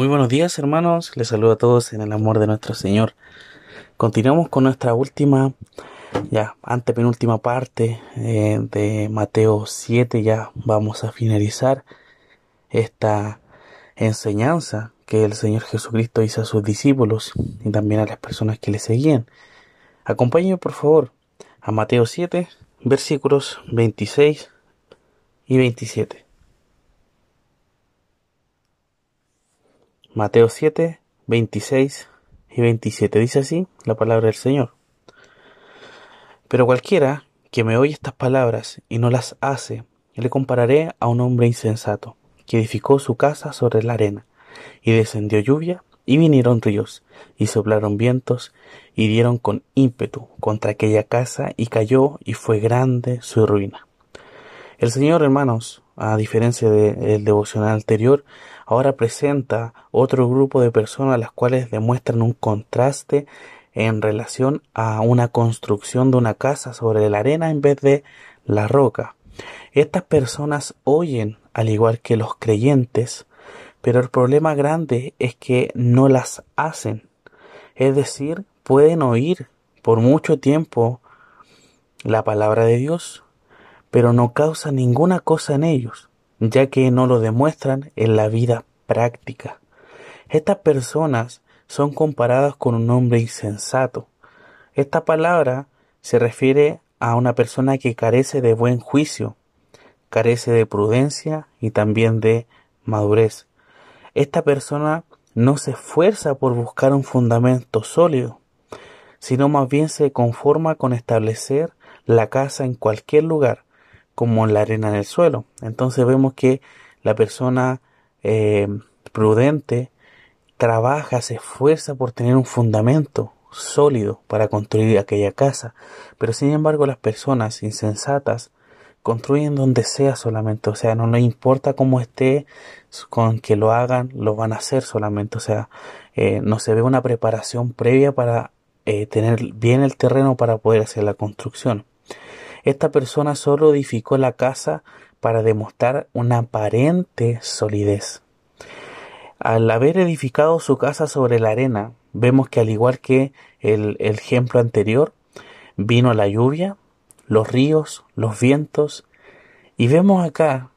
Muy buenos días hermanos, les saludo a todos en el amor de nuestro Señor. Continuamos con nuestra última, ya antepenúltima parte eh, de Mateo 7, ya vamos a finalizar esta enseñanza que el Señor Jesucristo hizo a sus discípulos y también a las personas que le seguían. Acompáñenme por favor a Mateo 7, versículos 26 y 27. Mateo 7, 26 y 27. Dice así la palabra del Señor. Pero cualquiera que me oye estas palabras y no las hace, le compararé a un hombre insensato, que edificó su casa sobre la arena, y descendió lluvia, y vinieron ríos, y soplaron vientos, y dieron con ímpetu contra aquella casa, y cayó, y fue grande su ruina. El Señor, hermanos, a diferencia del devocional anterior, ahora presenta otro grupo de personas las cuales demuestran un contraste en relación a una construcción de una casa sobre la arena en vez de la roca. Estas personas oyen al igual que los creyentes, pero el problema grande es que no las hacen. Es decir, pueden oír por mucho tiempo la palabra de Dios, pero no causa ninguna cosa en ellos ya que no lo demuestran en la vida práctica. Estas personas son comparadas con un hombre insensato. Esta palabra se refiere a una persona que carece de buen juicio, carece de prudencia y también de madurez. Esta persona no se esfuerza por buscar un fundamento sólido, sino más bien se conforma con establecer la casa en cualquier lugar, como la arena en el suelo. Entonces vemos que la persona eh, prudente trabaja, se esfuerza por tener un fundamento sólido para construir aquella casa. Pero sin embargo las personas insensatas construyen donde sea solamente, o sea, no les importa cómo esté, con que lo hagan, lo van a hacer solamente, o sea, eh, no se ve una preparación previa para eh, tener bien el terreno para poder hacer la construcción. Esta persona solo edificó la casa para demostrar una aparente solidez. Al haber edificado su casa sobre la arena, vemos que al igual que el, ejemplo anterior, vino la lluvia, los ríos, los vientos, y vemos acá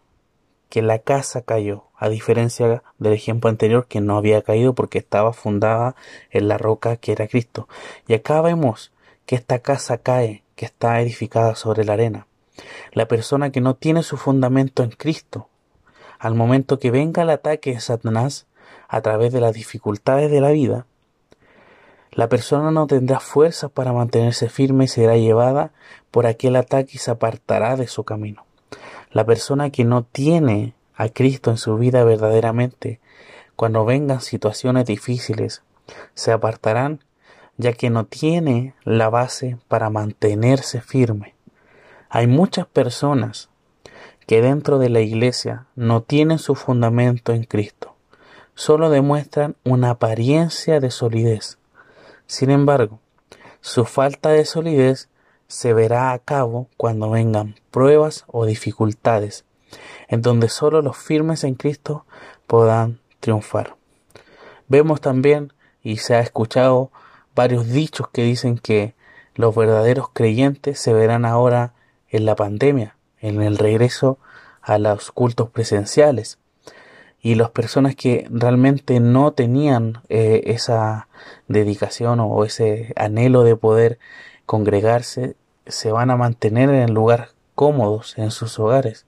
que la casa cayó, a diferencia del ejemplo anterior que no había caído porque estaba fundada en la roca que era Cristo. Y acá vemos que esta casa cae que está edificada sobre la arena. La persona que no tiene su fundamento en Cristo, al momento que venga el ataque de Satanás a través de las dificultades de la vida, la persona no tendrá fuerzas para mantenerse firme y será llevada por aquel ataque y se apartará de su camino. La persona que no tiene a Cristo en su vida verdaderamente, cuando vengan situaciones difíciles, se apartarán ya que no tiene la base para mantenerse firme. Hay muchas personas que dentro de la iglesia no tienen su fundamento en Cristo, solo demuestran una apariencia de solidez. Sin embargo, su falta de solidez se verá a cabo cuando vengan pruebas o dificultades, en donde solo los firmes en Cristo podrán triunfar. Vemos también, y se ha escuchado varios dichos que dicen que los verdaderos creyentes se verán ahora en la pandemia, en el regreso a los cultos presenciales. Y las personas que realmente no tenían eh, esa dedicación o ese anhelo de poder congregarse, se van a mantener en lugar cómodos en sus hogares.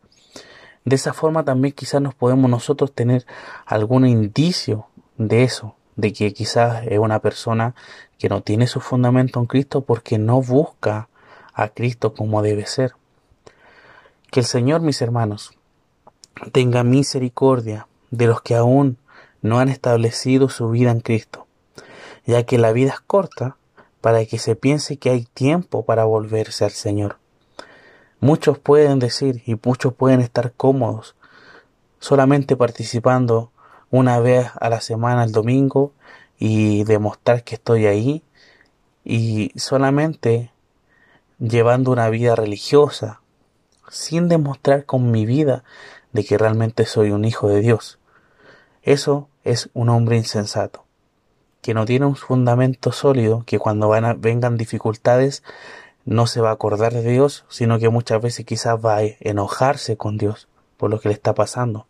De esa forma también quizás nos podemos nosotros tener algún indicio de eso, de que quizás es una persona que no tiene su fundamento en Cristo porque no busca a Cristo como debe ser. Que el Señor, mis hermanos, tenga misericordia de los que aún no han establecido su vida en Cristo, ya que la vida es corta para que se piense que hay tiempo para volverse al Señor. Muchos pueden decir y muchos pueden estar cómodos solamente participando una vez a la semana el domingo y demostrar que estoy ahí y solamente llevando una vida religiosa sin demostrar con mi vida de que realmente soy un hijo de Dios. Eso es un hombre insensato, que no tiene un fundamento sólido, que cuando van a, vengan dificultades no se va a acordar de Dios, sino que muchas veces quizás va a enojarse con Dios por lo que le está pasando.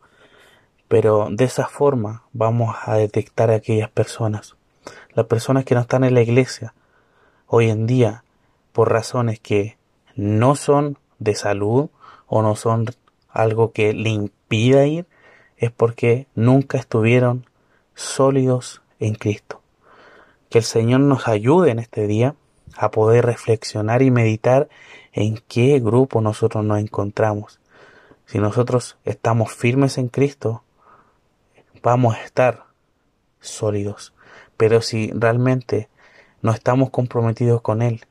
Pero de esa forma vamos a detectar a aquellas personas, las personas que no están en la iglesia hoy en día por razones que no son de salud o no son algo que le impida ir, es porque nunca estuvieron sólidos en Cristo. Que el Señor nos ayude en este día a poder reflexionar y meditar en qué grupo nosotros nos encontramos. Si nosotros estamos firmes en Cristo, vamos a estar sólidos. Pero si realmente no estamos comprometidos con Él,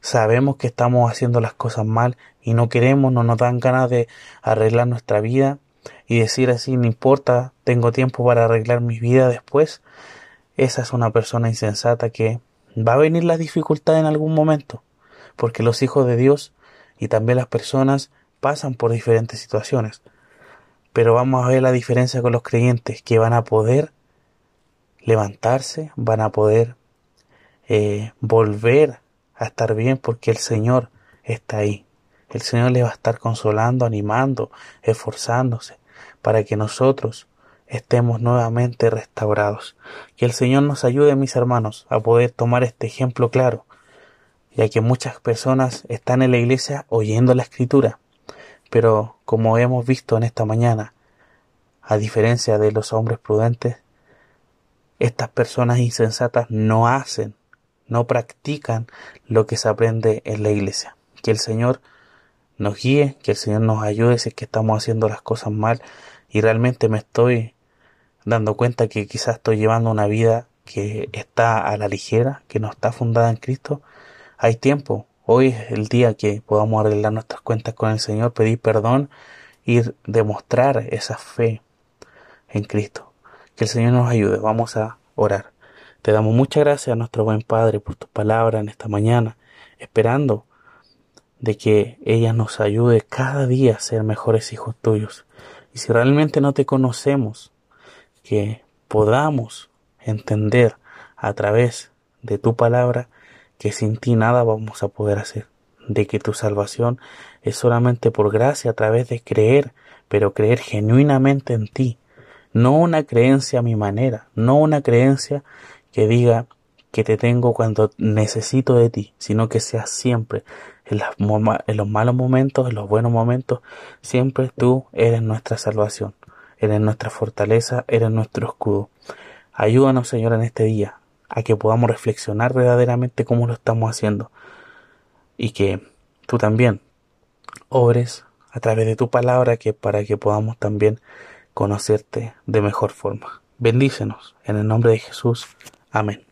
sabemos que estamos haciendo las cosas mal y no queremos, no nos dan ganas de arreglar nuestra vida y decir así, no importa, tengo tiempo para arreglar mi vida después, esa es una persona insensata que va a venir la dificultad en algún momento, porque los hijos de Dios y también las personas pasan por diferentes situaciones. Pero vamos a ver la diferencia con los creyentes, que van a poder levantarse, van a poder eh, volver a estar bien porque el Señor está ahí. El Señor les va a estar consolando, animando, esforzándose para que nosotros estemos nuevamente restaurados. Que el Señor nos ayude, mis hermanos, a poder tomar este ejemplo claro, ya que muchas personas están en la iglesia oyendo la escritura, pero como hemos visto en esta mañana, a diferencia de los hombres prudentes, estas personas insensatas no hacen, no practican lo que se aprende en la iglesia. Que el Señor nos guíe, que el Señor nos ayude si es que estamos haciendo las cosas mal y realmente me estoy dando cuenta que quizás estoy llevando una vida que está a la ligera, que no está fundada en Cristo, hay tiempo. Hoy es el día que podamos arreglar nuestras cuentas con el Señor, pedir perdón y demostrar esa fe en Cristo. Que el Señor nos ayude. Vamos a orar. Te damos muchas gracias a nuestro buen Padre por tus palabras en esta mañana, esperando de que ella nos ayude cada día a ser mejores hijos tuyos. Y si realmente no te conocemos, que podamos entender a través de tu palabra que sin ti nada vamos a poder hacer, de que tu salvación es solamente por gracia a través de creer, pero creer genuinamente en ti, no una creencia a mi manera, no una creencia que diga que te tengo cuando necesito de ti, sino que sea siempre, en, en los malos momentos, en los buenos momentos, siempre tú eres nuestra salvación eres nuestra fortaleza, eres nuestro escudo. Ayúdanos, Señor, en este día a que podamos reflexionar verdaderamente cómo lo estamos haciendo y que tú también obres a través de tu palabra que para que podamos también conocerte de mejor forma. Bendícenos en el nombre de Jesús. Amén.